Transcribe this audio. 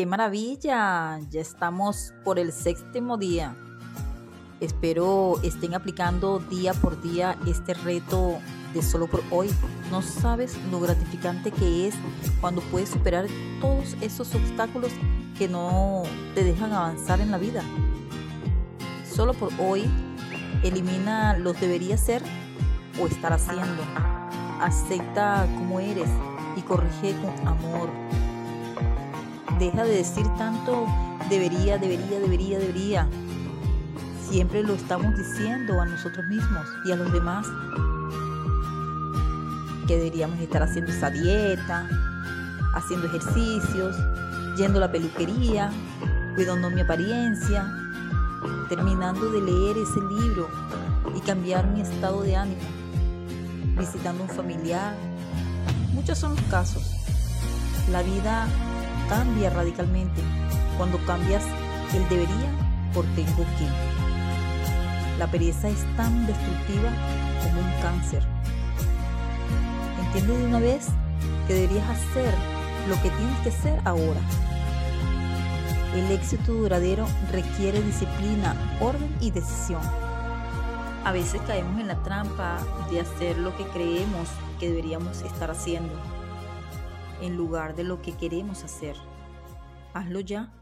¡Qué maravilla! Ya estamos por el séptimo día. Espero estén aplicando día por día este reto de solo por hoy. No sabes lo gratificante que es cuando puedes superar todos esos obstáculos que no te dejan avanzar en la vida. Solo por hoy elimina los debería ser o estar haciendo. Acepta como eres y corrige con amor Deja de decir tanto debería, debería, debería, debería. Siempre lo estamos diciendo a nosotros mismos y a los demás. Que deberíamos estar haciendo esa dieta, haciendo ejercicios, yendo a la peluquería, cuidando mi apariencia, terminando de leer ese libro y cambiar mi estado de ánimo, visitando un familiar. Muchos son los casos. La vida cambia radicalmente cuando cambias el debería por tengo que. La pereza es tan destructiva como un cáncer. Entiende de una vez que deberías hacer lo que tienes que hacer ahora. El éxito duradero requiere disciplina, orden y decisión. A veces caemos en la trampa de hacer lo que creemos que deberíamos estar haciendo en lugar de lo que queremos hacer. Hazlo ya.